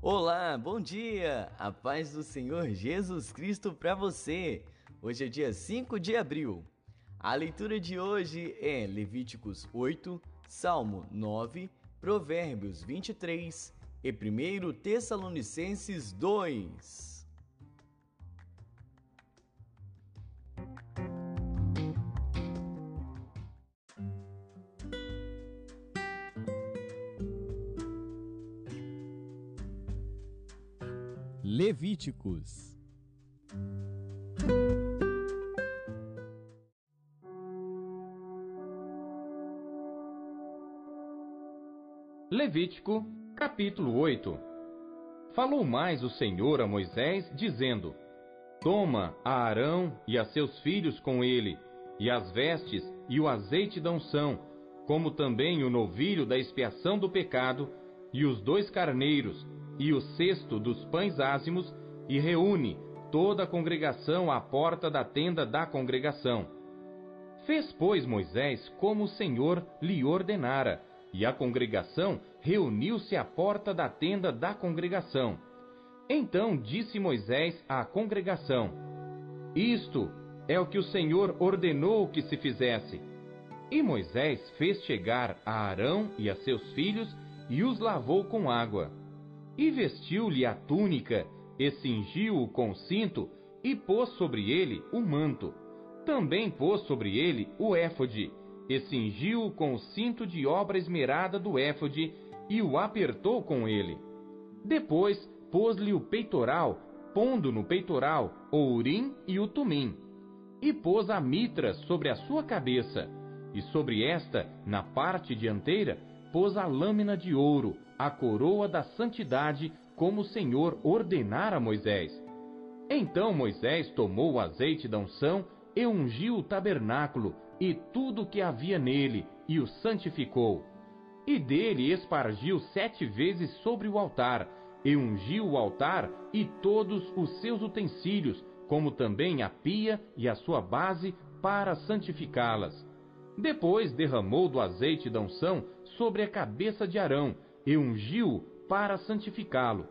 Olá, bom dia! A paz do Senhor Jesus Cristo para você! Hoje é dia 5 de abril. A leitura de hoje é Levíticos 8, Salmo 9, Provérbios 23 e 1 Tessalonicenses 2. Levíticos. Levítico, capítulo 8 Falou mais o Senhor a Moisés, dizendo: Toma a Arão e a seus filhos com ele, e as vestes e o azeite da unção, como também o novilho da expiação do pecado, e os dois carneiros, e o cesto dos pães ázimos, e reúne toda a congregação à porta da tenda da congregação. Fez, pois, Moisés como o Senhor lhe ordenara, e a congregação reuniu-se à porta da tenda da congregação. Então disse Moisés à congregação: Isto é o que o Senhor ordenou que se fizesse. E Moisés fez chegar a Arão e a seus filhos e os lavou com água. E vestiu-lhe a túnica, e cingiu-o com cinto, e pôs sobre ele o manto. Também pôs sobre ele o éfode, e cingiu-o com o cinto de obra esmerada do éfode, e o apertou com ele. Depois pôs-lhe o peitoral, pondo no peitoral o urim e o tumim. E pôs a mitra sobre a sua cabeça, e sobre esta, na parte dianteira, pôs a lâmina de ouro, a coroa da santidade, como o Senhor ordenara a Moisés. Então Moisés tomou o azeite da unção e ungiu o tabernáculo e tudo o que havia nele, e o santificou. E dele espargiu sete vezes sobre o altar, e ungiu o altar e todos os seus utensílios, como também a pia e a sua base, para santificá-las. Depois derramou do azeite da unção sobre a cabeça de Arão e ungiu para santificá-lo.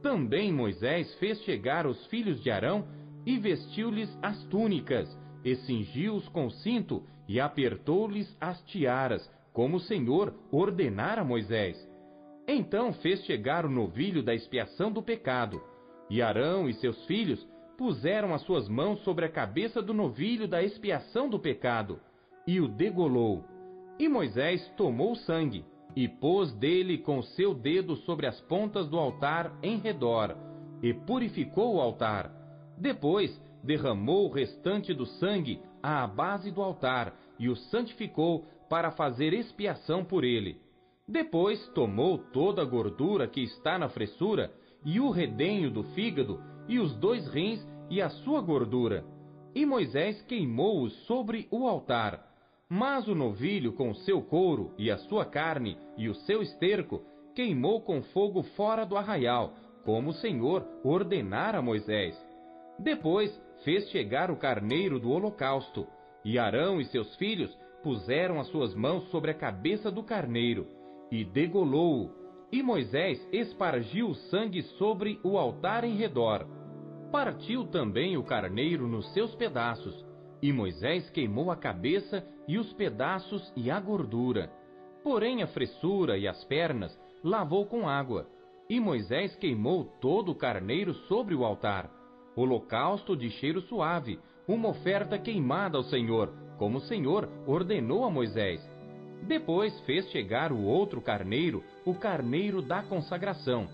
Também Moisés fez chegar os filhos de Arão e vestiu-lhes as túnicas, e cingiu-os com cinto e apertou-lhes as tiaras, como o Senhor ordenara a Moisés. Então fez chegar o novilho da expiação do pecado, e Arão e seus filhos puseram as suas mãos sobre a cabeça do novilho da expiação do pecado, e o degolou. E Moisés tomou o sangue, e pôs dele com seu dedo sobre as pontas do altar em redor, e purificou o altar. Depois derramou o restante do sangue à base do altar, e o santificou para fazer expiação por ele. Depois tomou toda a gordura que está na fressura, e o redenho do fígado, e os dois rins e a sua gordura. E Moisés queimou-os sobre o altar. Mas o novilho com seu couro e a sua carne e o seu esterco queimou com fogo fora do arraial, como o Senhor ordenara a Moisés. Depois fez chegar o carneiro do holocausto, e Arão e seus filhos puseram as suas mãos sobre a cabeça do carneiro, e degolou-o, e Moisés espargiu o sangue sobre o altar em redor. Partiu também o carneiro nos seus pedaços, e Moisés queimou a cabeça e os pedaços e a gordura. Porém a fressura e as pernas lavou com água. E Moisés queimou todo o carneiro sobre o altar. Holocausto de cheiro suave, uma oferta queimada ao Senhor, como o Senhor ordenou a Moisés. Depois fez chegar o outro carneiro, o carneiro da consagração.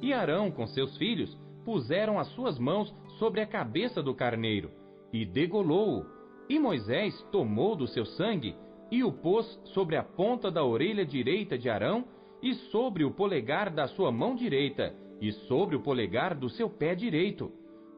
E Arão com seus filhos puseram as suas mãos sobre a cabeça do carneiro e degolou-o. E Moisés tomou do seu sangue e o pôs sobre a ponta da orelha direita de Arão e sobre o polegar da sua mão direita e sobre o polegar do seu pé direito.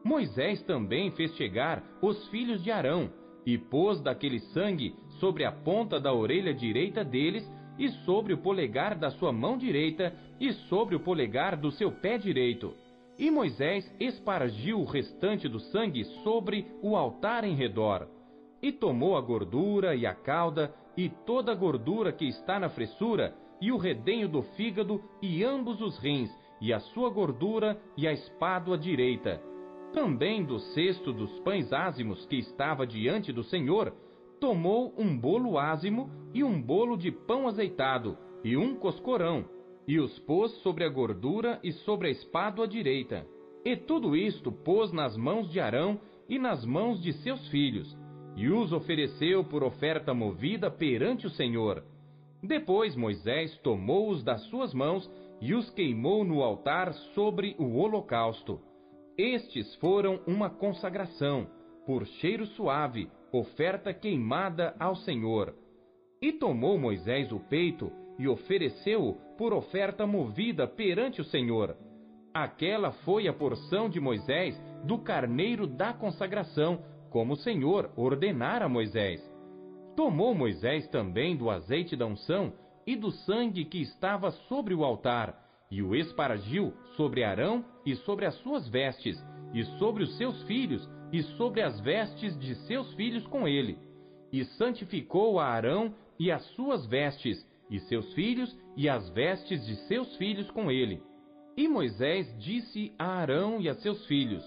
Moisés também fez chegar os filhos de Arão e pôs daquele sangue sobre a ponta da orelha direita deles e sobre o polegar da sua mão direita e sobre o polegar do seu pé direito. E Moisés espargiu o restante do sangue sobre o altar em redor. E tomou a gordura e a cauda, e toda a gordura que está na fressura, e o redenho do fígado, e ambos os rins, e a sua gordura e a espada à direita. Também do cesto dos pães ázimos que estava diante do Senhor, tomou um bolo ázimo e um bolo de pão azeitado e um coscorão, e os pôs sobre a gordura e sobre a espada à direita. E tudo isto pôs nas mãos de Arão e nas mãos de seus filhos, e os ofereceu por oferta movida perante o Senhor. Depois Moisés tomou-os das suas mãos e os queimou no altar sobre o holocausto. Estes foram uma consagração, por cheiro suave, oferta queimada ao Senhor. E tomou Moisés o peito e ofereceu-o por oferta movida perante o Senhor. Aquela foi a porção de Moisés do carneiro da consagração, como o Senhor ordenara a Moisés. Tomou Moisés também do azeite da unção e do sangue que estava sobre o altar, e o espargiu sobre Arão e sobre as suas vestes, e sobre os seus filhos, e sobre as vestes de seus filhos com ele. E santificou a Arão e as suas vestes, e seus filhos, e as vestes de seus filhos com ele. E Moisés disse a Arão e a seus filhos: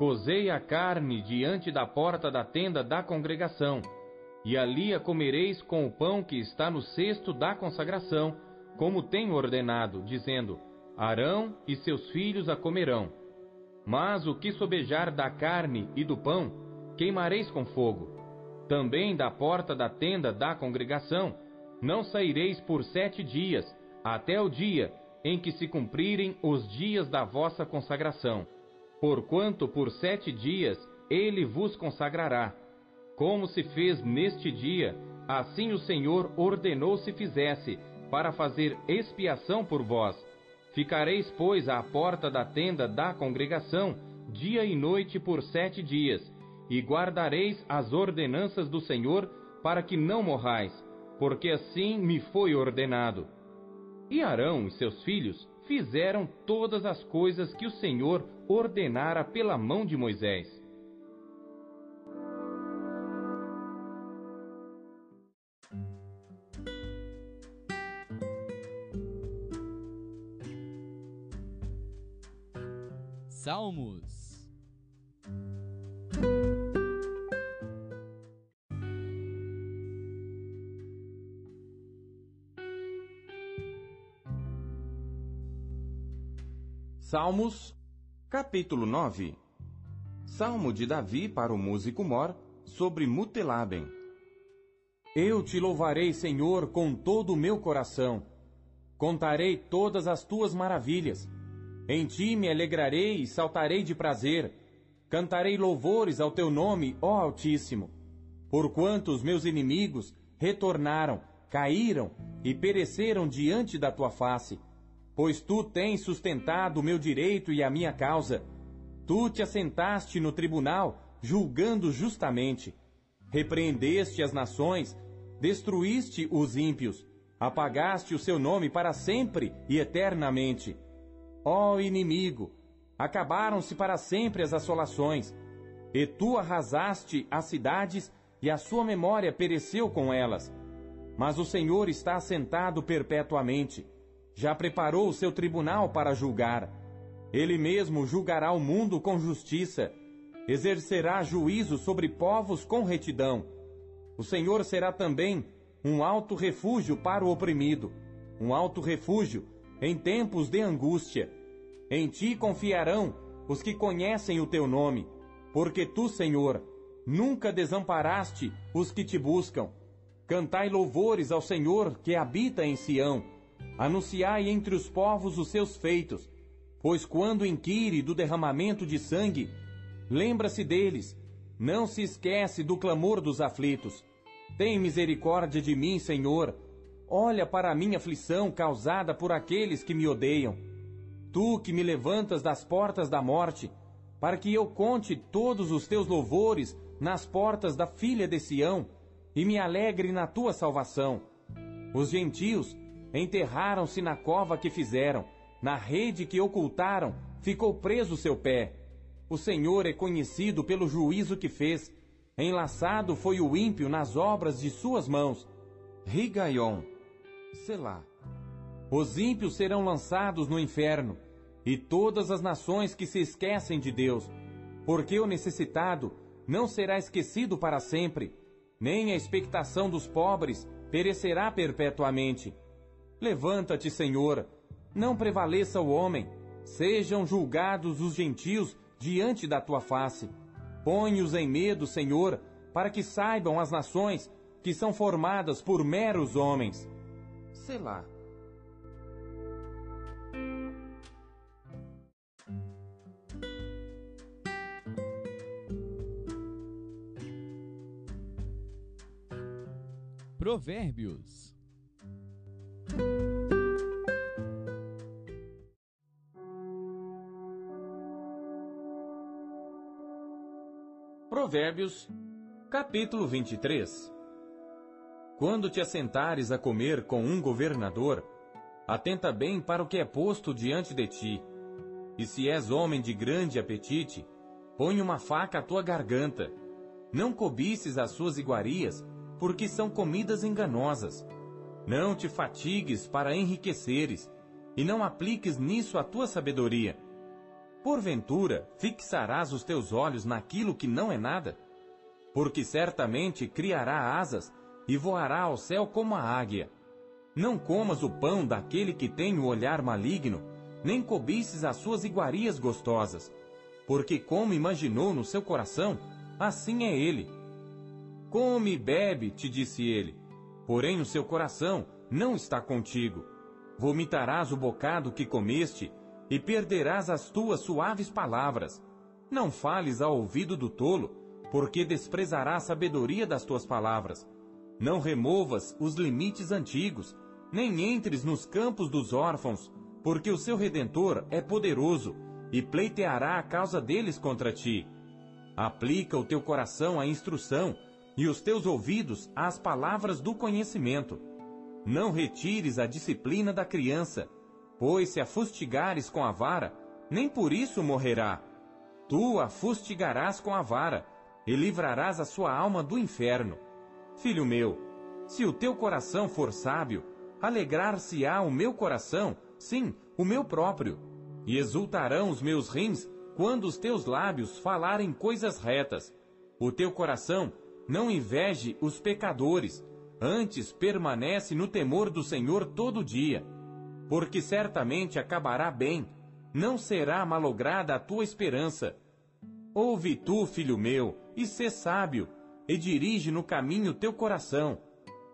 Cozei a carne diante da porta da tenda da congregação, e ali a comereis com o pão que está no cesto da consagração, como tenho ordenado, dizendo: Arão e seus filhos a comerão. Mas o que sobejar da carne e do pão, queimareis com fogo. Também da porta da tenda da congregação, não saireis por sete dias, até o dia em que se cumprirem os dias da vossa consagração porquanto por sete dias ele vos consagrará. Como se fez neste dia, assim o Senhor ordenou se fizesse, para fazer expiação por vós. Ficareis, pois, à porta da tenda da congregação, dia e noite por sete dias, e guardareis as ordenanças do Senhor, para que não morrais, porque assim me foi ordenado. E Arão e seus filhos fizeram todas as coisas que o Senhor ordenara pela mão de Moisés. Salmos Salmos, capítulo 9 Salmo de Davi para o músico Mor, sobre Mutelaben. Eu te louvarei, Senhor, com todo o meu coração. Contarei todas as tuas maravilhas. Em ti me alegrarei e saltarei de prazer. Cantarei louvores ao teu nome, ó Altíssimo. Porquanto os meus inimigos retornaram, caíram e pereceram diante da tua face pois tu tens sustentado o meu direito e a minha causa. Tu te assentaste no tribunal, julgando justamente. Repreendeste as nações, destruíste os ímpios, apagaste o seu nome para sempre e eternamente. Ó inimigo, acabaram-se para sempre as assolações, e tu arrasaste as cidades e a sua memória pereceu com elas. Mas o Senhor está assentado perpetuamente já preparou o seu tribunal para julgar. Ele mesmo julgará o mundo com justiça, exercerá juízo sobre povos com retidão. O Senhor será também um alto refúgio para o oprimido, um alto refúgio em tempos de angústia. Em ti confiarão os que conhecem o teu nome, porque tu, Senhor, nunca desamparaste os que te buscam. Cantai louvores ao Senhor que habita em Sião Anunciai entre os povos os seus feitos, pois quando inquire do derramamento de sangue, lembra-se deles, não se esquece do clamor dos aflitos. Tem misericórdia de mim, Senhor. Olha para a minha aflição causada por aqueles que me odeiam. Tu que me levantas das portas da morte, para que eu conte todos os teus louvores nas portas da filha de Sião, e me alegre na tua salvação. Os gentios Enterraram-se na cova que fizeram, na rede que ocultaram, ficou preso seu pé. O Senhor é conhecido pelo juízo que fez. Enlaçado foi o ímpio nas obras de suas mãos. Rigaion, Selá. Os ímpios serão lançados no inferno, e todas as nações que se esquecem de Deus, porque o necessitado não será esquecido para sempre, nem a expectação dos pobres perecerá perpetuamente. Levanta-te, Senhor, não prevaleça o homem, sejam julgados os gentios diante da tua face. Põe-os em medo, Senhor, para que saibam as nações que são formadas por meros homens. Selá. Provérbios. Provérbios, capítulo 23 Quando te assentares a comer com um governador, atenta bem para o que é posto diante de ti. E se és homem de grande apetite, põe uma faca à tua garganta. Não cobices as suas iguarias, porque são comidas enganosas. Não te fatigues para enriqueceres, e não apliques nisso a tua sabedoria. Porventura, fixarás os teus olhos naquilo que não é nada? Porque certamente criará asas e voará ao céu como a águia. Não comas o pão daquele que tem o olhar maligno, nem cobices as suas iguarias gostosas. Porque como imaginou no seu coração, assim é ele Come e bebe, te disse ele. Porém o seu coração não está contigo. Vomitarás o bocado que comeste e perderás as tuas suaves palavras. Não fales ao ouvido do tolo, porque desprezará a sabedoria das tuas palavras. Não removas os limites antigos, nem entres nos campos dos órfãos, porque o seu redentor é poderoso e pleiteará a causa deles contra ti. Aplica o teu coração à instrução e os teus ouvidos às palavras do conhecimento. Não retires a disciplina da criança, pois se a fustigares com a vara, nem por isso morrerá. Tu a fustigarás com a vara, e livrarás a sua alma do inferno. Filho meu, se o teu coração for sábio, alegrar-se-á o meu coração, sim, o meu próprio, e exultarão os meus rins quando os teus lábios falarem coisas retas. O teu coração não inveje os pecadores, antes permanece no temor do Senhor todo dia, porque certamente acabará bem, não será malograda a tua esperança. Ouve tu, filho meu, e sê sábio, e dirige no caminho teu coração.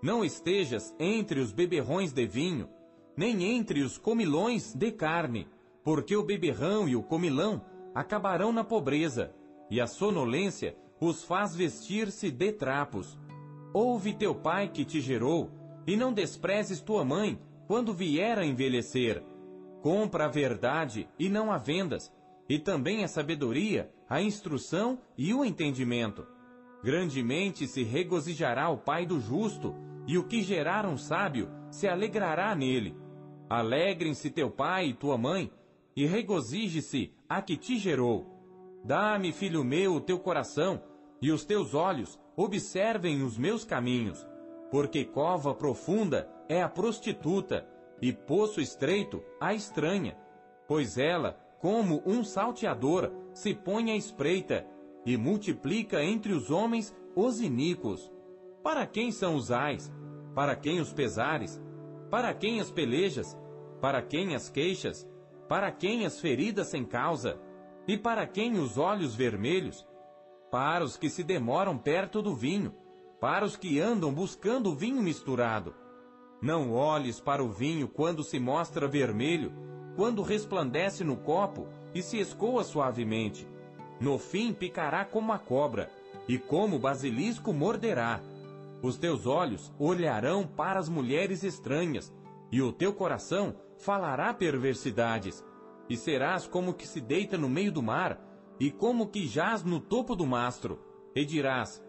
Não estejas entre os beberrões de vinho, nem entre os comilões de carne, porque o beberrão e o comilão acabarão na pobreza, e a sonolência os faz vestir-se de trapos. Ouve teu pai que te gerou, e não desprezes tua mãe quando vier a envelhecer. Compra a verdade e não a vendas, e também a sabedoria, a instrução e o entendimento. Grandemente se regozijará o pai do justo, e o que gerar um sábio se alegrará nele. Alegrem-se teu pai e tua mãe, e regozije-se a que te gerou. Dá-me, filho meu, o teu coração, e os teus olhos observem os meus caminhos, porque cova profunda é a prostituta, e poço estreito a estranha, pois ela, como um salteador, se põe à espreita, e multiplica entre os homens os iníquos. Para quem são os ais? Para quem os pesares? Para quem as pelejas? Para quem as queixas? Para quem as feridas sem causa? E para quem os olhos vermelhos? Para os que se demoram perto do vinho, para os que andam buscando o vinho misturado. Não olhes para o vinho quando se mostra vermelho, quando resplandece no copo e se escoa suavemente. No fim picará como a cobra, e como o basilisco morderá. Os teus olhos olharão para as mulheres estranhas, e o teu coração falará perversidades e serás como que se deita no meio do mar, e como que jaz no topo do mastro, e dirás: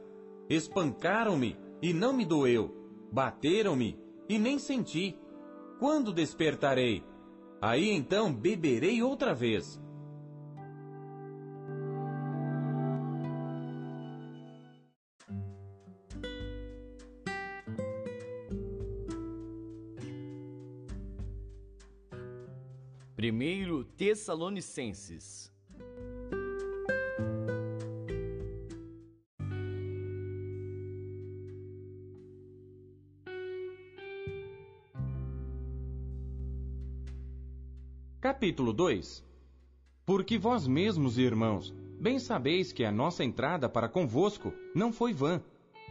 Espancaram-me, e não me doeu, bateram-me, e nem senti. Quando despertarei? Aí então beberei outra vez. 1 Tessalonicenses. Capítulo 2 Porque vós mesmos, irmãos, bem sabeis que a nossa entrada para convosco não foi vã,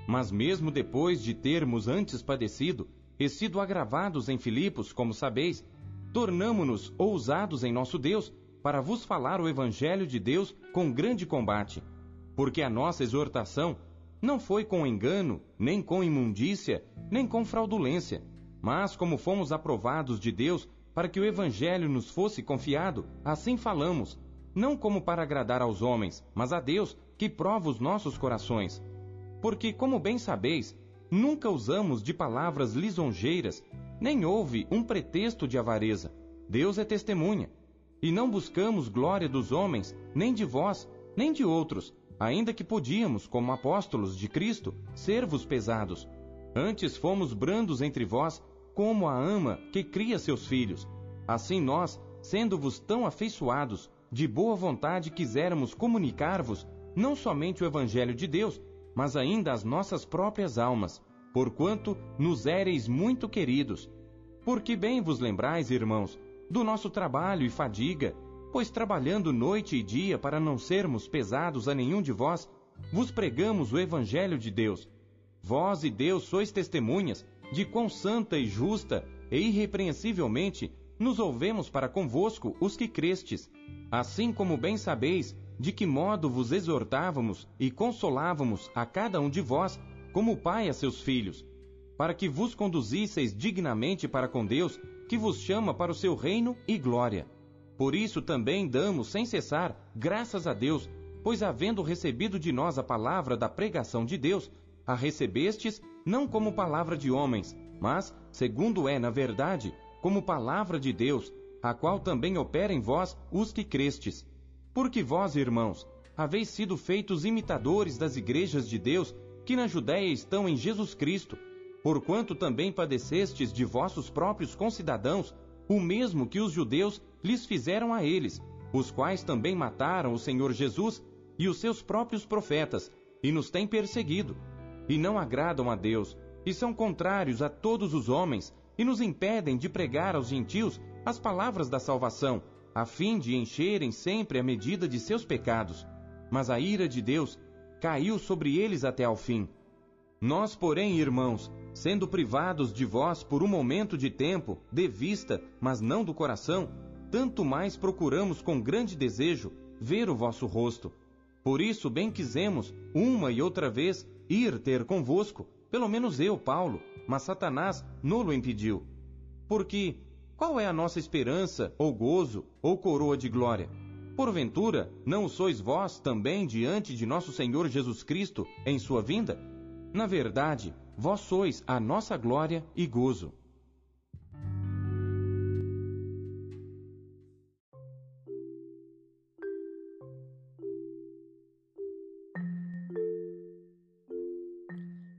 mas mesmo depois de termos antes padecido e sido agravados em Filipos, como sabeis, tornamo-nos ousados em nosso Deus para vos falar o Evangelho de Deus com grande combate. Porque a nossa exortação não foi com engano, nem com imundícia, nem com fraudulência, mas como fomos aprovados de Deus para que o Evangelho nos fosse confiado, assim falamos, não como para agradar aos homens, mas a Deus, que prova os nossos corações. Porque, como bem sabeis, nunca usamos de palavras lisonjeiras, nem houve um pretexto de avareza. Deus é testemunha. E não buscamos glória dos homens, nem de vós, nem de outros, ainda que podíamos, como apóstolos de Cristo, ser-vos pesados. Antes fomos brandos entre vós, como a ama que cria seus filhos. Assim nós, sendo-vos tão afeiçoados, de boa vontade quiséramos comunicar-vos não somente o Evangelho de Deus, mas ainda as nossas próprias almas, porquanto nos éreis muito queridos. Porque bem vos lembrais, irmãos, do nosso trabalho e fadiga, pois trabalhando noite e dia para não sermos pesados a nenhum de vós, vos pregamos o Evangelho de Deus. Vós e Deus sois testemunhas de quão santa e justa e irrepreensivelmente nos ouvemos para convosco os que crestes, assim como bem sabeis de que modo vos exortávamos e consolávamos a cada um de vós como pai a seus filhos, para que vos conduzisseis dignamente para com Deus, que vos chama para o seu reino e glória. Por isso também damos sem cessar graças a Deus, pois havendo recebido de nós a palavra da pregação de Deus, a recebestes não como palavra de homens, mas, segundo é na verdade, como palavra de Deus, a qual também opera em vós os que crestes. Porque vós, irmãos, haveis sido feitos imitadores das igrejas de Deus que na Judéia estão em Jesus Cristo, porquanto também padecestes de vossos próprios concidadãos o mesmo que os judeus lhes fizeram a eles, os quais também mataram o Senhor Jesus e os seus próprios profetas, e nos têm perseguido, e não agradam a Deus, e são contrários a todos os homens, e nos impedem de pregar aos gentios as palavras da salvação, a fim de encherem sempre a medida de seus pecados. Mas a ira de Deus caiu sobre eles até ao fim. Nós, porém, irmãos, sendo privados de vós por um momento de tempo, de vista, mas não do coração, tanto mais procuramos com grande desejo ver o vosso rosto. Por isso, bem quisemos, uma e outra vez, ir ter convosco, pelo menos eu, Paulo, mas Satanás nolo impediu. Porque qual é a nossa esperança, ou gozo, ou coroa de glória? Porventura, não sois vós também diante de nosso Senhor Jesus Cristo em sua vinda? Na verdade, vós sois a nossa glória e gozo.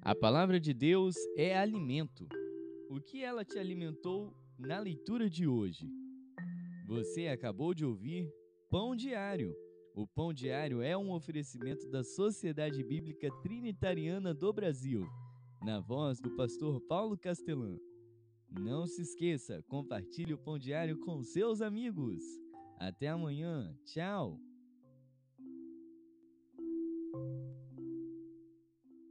A palavra de Deus é alimento. O que ela te alimentou na leitura de hoje? Você acabou de ouvir Pão Diário. O Pão Diário é um oferecimento da Sociedade Bíblica Trinitariana do Brasil, na voz do pastor Paulo Castelã. Não se esqueça, compartilhe o Pão Diário com seus amigos. Até amanhã. Tchau.